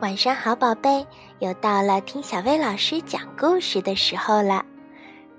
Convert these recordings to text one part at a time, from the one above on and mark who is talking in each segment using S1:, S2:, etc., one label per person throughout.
S1: 晚上好，宝贝，又到了听小薇老师讲故事的时候了。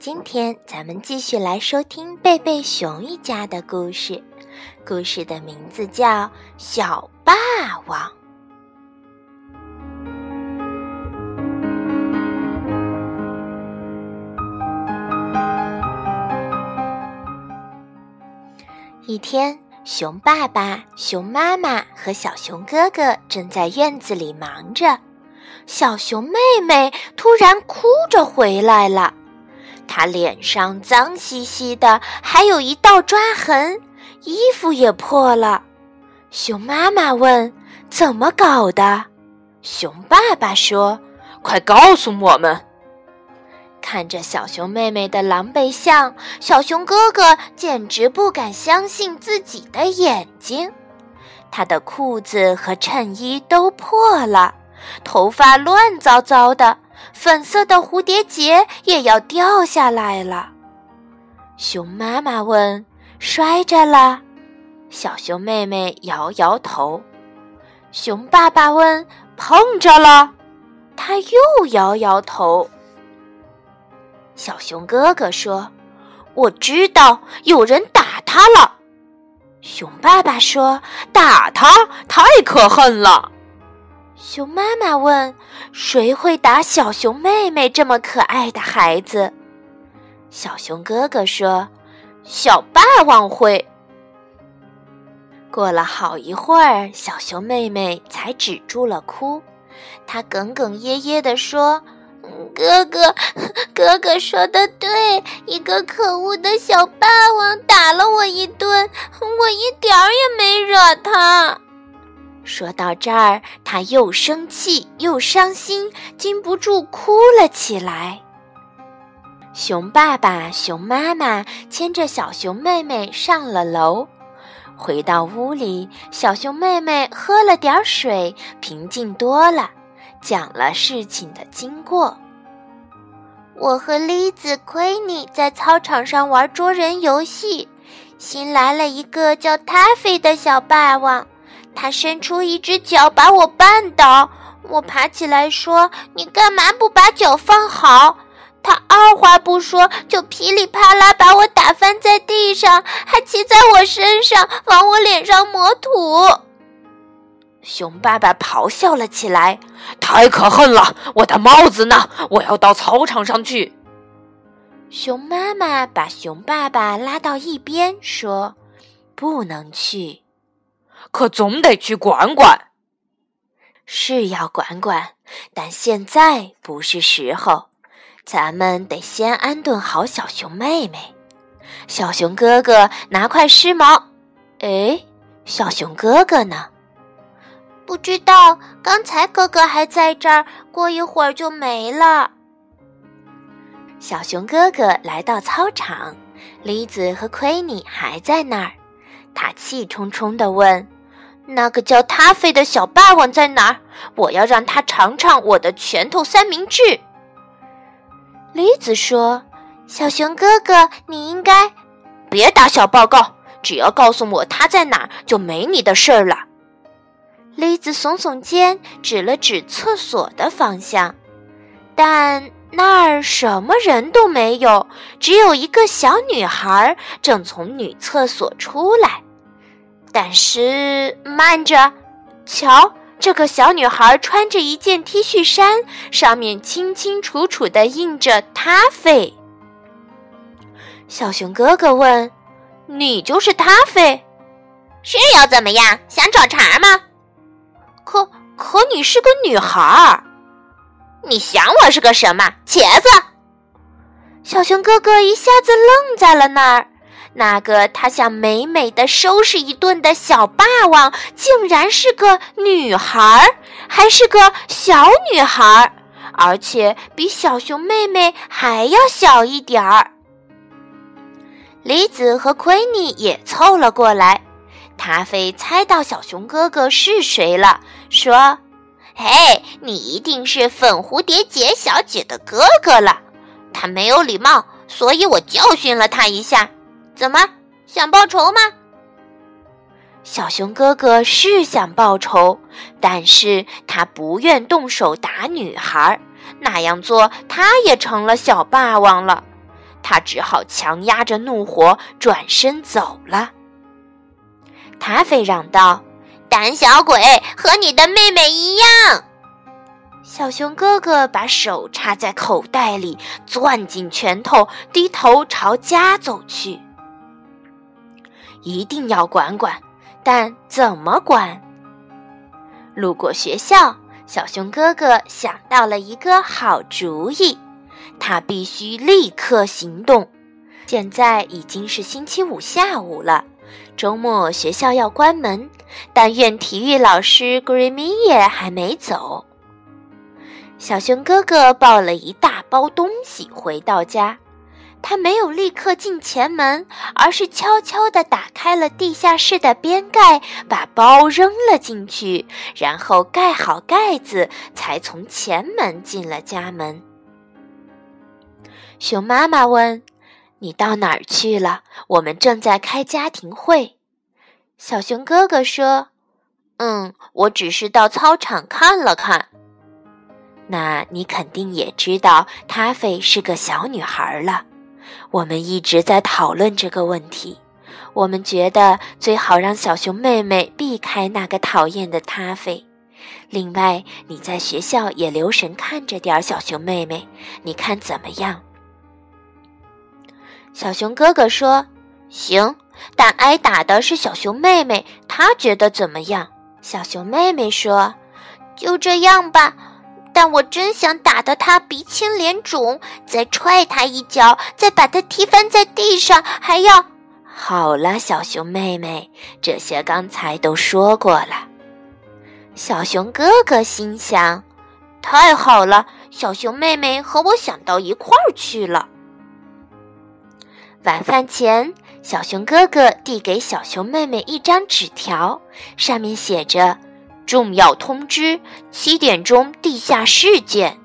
S1: 今天咱们继续来收听贝贝熊一家的故事，故事的名字叫《小霸王》。一天，熊爸爸、熊妈妈和小熊哥哥正在院子里忙着。小熊妹妹突然哭着回来了，她脸上脏兮兮的，还有一道抓痕，衣服也破了。熊妈妈问：“怎么搞的？”熊爸爸说：“
S2: 快告诉我们。”
S1: 看着小熊妹妹的狼狈相，小熊哥哥简直不敢相信自己的眼睛。他的裤子和衬衣都破了，头发乱糟糟的，粉色的蝴蝶结也要掉下来了。熊妈妈问：“摔着了？”小熊妹妹摇摇头。熊爸爸问：“碰着了？”他又摇摇头。小熊哥哥说：“我知道有人打他了。”熊爸爸说：“
S2: 打他太可恨了。”
S1: 熊妈妈问：“谁会打小熊妹妹这么可爱的孩子？”小熊哥哥说：“小霸王会。”过了好一会儿，小熊妹妹才止住了哭，她哽哽咽咽地说。哥哥，哥哥说的对，一个可恶的小霸王打了我一顿，我一点儿也没惹他。说到这儿，他又生气又伤心，禁不住哭了起来。熊爸爸、熊妈妈牵着小熊妹妹上了楼，回到屋里，小熊妹妹喝了点水，平静多了，讲了事情的经过。我和栗子、亏你在操场上玩捉人游戏，新来了一个叫塔菲的小霸王，他伸出一只脚把我绊倒，我爬起来说：“你干嘛不把脚放好？”他二话不说就噼里啪啦把我打翻在地上，还骑在我身上往我脸上抹土。熊爸爸咆哮了起来：“
S2: 太可恨了！我的帽子呢？我要到操场上去。”
S1: 熊妈妈把熊爸爸拉到一边说：“不能去，
S2: 可总得去管管。
S1: 是要管管，但现在不是时候，咱们得先安顿好小熊妹妹。小熊哥哥拿块湿毛。哎，小熊哥哥呢？”不知道，刚才哥哥还在这儿，过一会儿就没了。小熊哥哥来到操场，李子和奎尼还在那儿。他气冲冲地问：“那个叫塔菲的小霸王在哪儿？我要让他尝尝我的拳头三明治。”李子说：“小熊哥哥，你应该
S2: 别打小报告，只要告诉我他在哪儿，就没你的事儿了。”
S1: 栗子耸耸肩，指了指厕所的方向，但那儿什么人都没有，只有一个小女孩正从女厕所出来。但是慢着，瞧，这个小女孩穿着一件 T 恤衫，上面清清楚楚的印着“咖啡”。小熊哥哥问：“你就是咖啡？
S3: 是要怎么样？想找茬吗？”
S1: 可你是个女孩儿，
S3: 你想我是个什么茄子？
S1: 小熊哥哥一下子愣在了那儿。那个他想美美的收拾一顿的小霸王，竟然是个女孩儿，还是个小女孩儿，而且比小熊妹妹还要小一点儿。梨子和奎尼也凑了过来。咖啡猜到小熊哥哥是谁了，说：“
S3: 嘿，你一定是粉蝴蝶结小姐的哥哥了。他没有礼貌，所以我教训了他一下。怎么想报仇吗？
S2: 小熊哥哥是想报仇，但是他不愿动手打女孩，那样做他也成了小霸王了。他只好强压着怒火转身走了。塔菲嚷道：“
S3: 胆小鬼，和你的妹妹一样！”
S2: 小熊哥哥把手插在口袋里，攥紧拳头，低头朝家走去。一定要管管，但怎么管？路过学校，小熊哥哥想到了一个好主意，他必须立刻行动。现在已经是星期五下午了，周末学校要关门，但愿体育老师 Grimmy 也还没走。小熊哥哥抱了一大包东西回到家，他没有立刻进前门，而是悄悄地打开了地下室的边盖，把包扔了进去，然后盖好盖子，才从前门进了家门。熊妈妈问：“你到哪儿去了？”我们正在开家庭会。小熊哥哥说：“嗯，我只是到操场看了看。”那你肯定也知道，塔菲是个小女孩了。我们一直在讨论这个问题。我们觉得最好让小熊妹妹避开那个讨厌的塔菲。另外，你在学校也留神看着点小熊妹妹，你看怎么样？小熊哥哥说：“行，但挨打的是小熊妹妹，她觉得怎么样？”小熊妹妹说：“
S3: 就这样吧。”但我真想打得他鼻青脸肿，再踹他一脚，再把他踢翻在地上，还要……
S2: 好了，小熊妹妹，这些刚才都说过了。小熊哥哥心想：太好了，小熊妹妹和我想到一块儿去了。晚饭前，小熊哥哥递给小熊妹妹一张纸条，上面写着。重要通知：七点钟地下室见。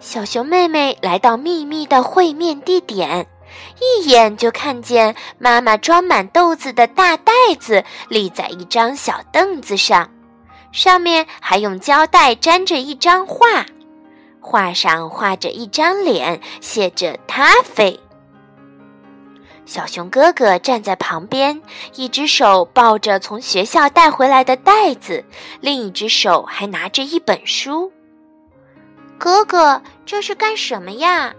S2: 小熊妹妹来到秘密的会面地点，一眼就看见妈妈装满豆子的大袋子立在一张小凳子上，上面还用胶带粘着一张画，画上画着一张脸，写着“咖啡”。小熊哥哥站在旁边，一只手抱着从学校带回来的袋子，另一只手还拿着一本书。
S3: 哥哥，这是干什么呀？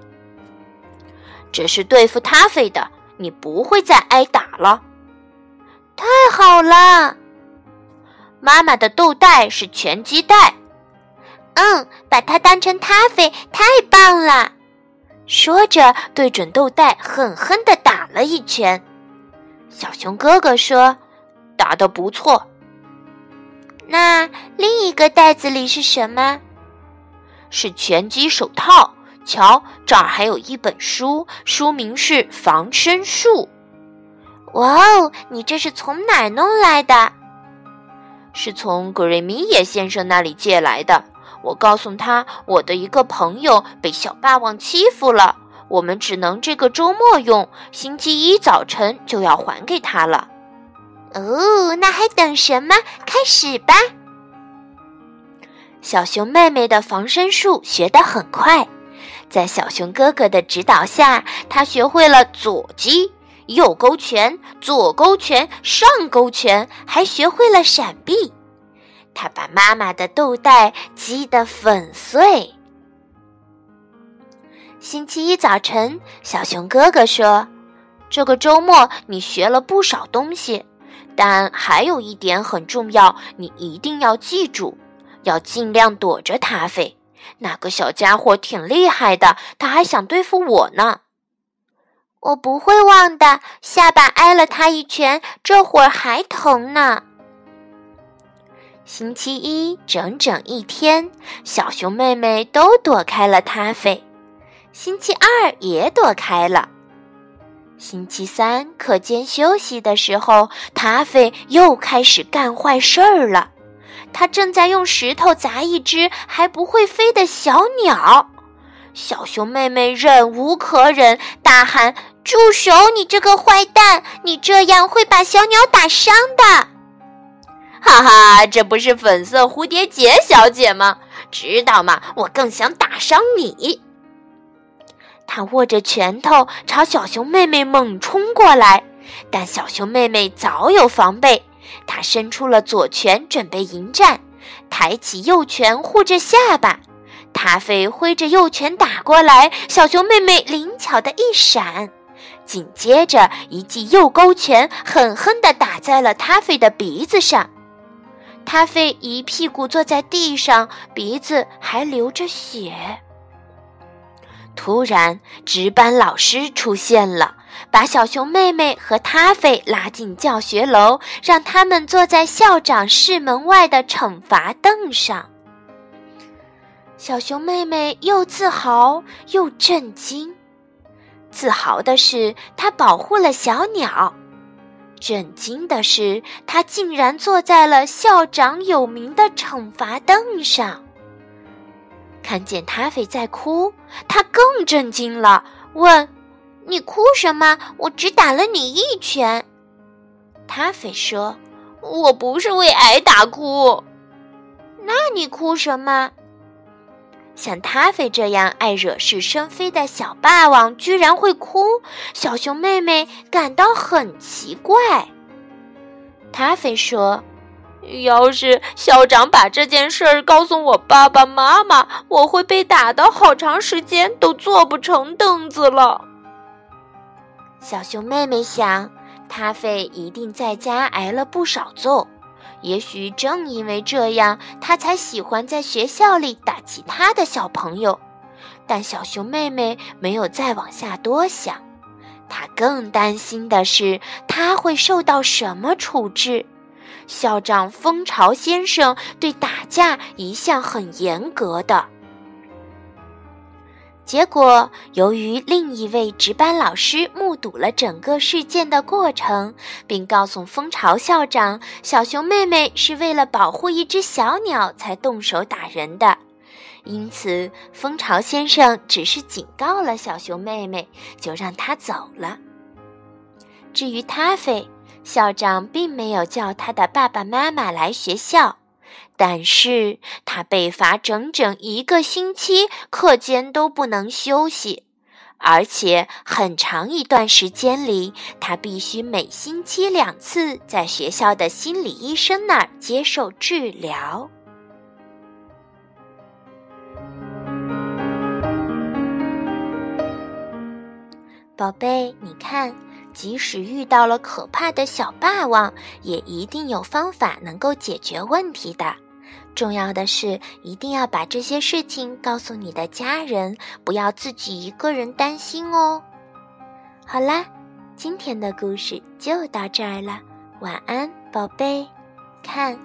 S2: 这是对付他飞的，你不会再挨打了。
S3: 太好了！
S2: 妈妈的豆袋是拳击袋。
S3: 嗯，把它当成塔菲，太棒了。
S2: 说着，对准豆袋狠狠地打了一拳。小熊哥哥说：“打得不错。”
S3: 那另一个袋子里是什么？
S2: 是拳击手套。瞧，这儿还有一本书，书名是《防身术》。
S3: 哇哦，你这是从哪儿弄来的？
S2: 是从格瑞米耶先生那里借来的。我告诉他，我的一个朋友被小霸王欺负了，我们只能这个周末用，星期一早晨就要还给他了。
S3: 哦，那还等什么？开始吧！
S2: 小熊妹妹的防身术学得很快，在小熊哥哥的指导下，她学会了左击、右勾拳、左勾拳、上勾拳，还学会了闪避。他把妈妈的豆袋击得粉碎。星期一早晨，小熊哥哥说：“这个周末你学了不少东西，但还有一点很重要，你一定要记住，要尽量躲着塔菲。那个小家伙挺厉害的，他还想对付我呢。
S3: 我不会忘的，下巴挨了他一拳，这会儿还疼呢。”
S2: 星期一整整一天，小熊妹妹都躲开了塔菲。星期二也躲开了。星期三课间休息的时候，塔菲又开始干坏事儿了。他正在用石头砸一只还不会飞的小鸟。小熊妹妹忍无可忍，大喊：“
S3: 住手！你这个坏蛋，你这样会把小鸟打伤的。
S2: 哈哈，这不是粉色蝴蝶结小姐吗？知道吗？我更想打伤你。
S1: 他握着拳头朝小熊妹妹猛冲过来，但小熊妹妹早有防备，她伸出了左拳准备迎战，抬起右拳护着下巴。塔菲挥着右拳打过来，小熊妹妹灵巧的一闪，紧接着一记右勾拳狠狠地打在了塔菲的鼻子上。塔菲一屁股坐在地上，鼻子还流着血。突然，值班老师出现了，把小熊妹妹和塔菲拉进教学楼，让他们坐在校长室门外的惩罚凳上。小熊妹妹又自豪又震惊。自豪的是，她保护了小鸟；震惊的是，他竟然坐在了校长有名的惩罚凳上。看见塔菲在哭，他更震惊了，问：“
S3: 你哭什么？我只打了你一拳。”
S1: 塔菲说：“我不是为挨打哭。”
S3: 那你哭什么？
S1: 像塔菲这样爱惹是生非的小霸王居然会哭，小熊妹妹感到很奇怪。塔菲说。要是校长把这件事儿告诉我爸爸妈妈，我会被打的好长时间都坐不成凳子了。小熊妹妹想，塔菲一定在家挨了不少揍，也许正因为这样，他才喜欢在学校里打其他的小朋友。但小熊妹妹没有再往下多想，她更担心的是他会受到什么处置。校长蜂巢先生对打架一向很严格的。结果，由于另一位值班老师目睹了整个事件的过程，并告诉蜂巢校长，小熊妹妹是为了保护一只小鸟才动手打人的，因此蜂巢先生只是警告了小熊妹妹，就让她走了。至于塔菲。校长并没有叫他的爸爸妈妈来学校，但是他被罚整整一个星期，课间都不能休息，而且很长一段时间里，他必须每星期两次在学校的心理医生那儿接受治疗。宝贝，你看。即使遇到了可怕的小霸王，也一定有方法能够解决问题的。重要的是，一定要把这些事情告诉你的家人，不要自己一个人担心哦。好啦，今天的故事就到这儿了，晚安，宝贝。看，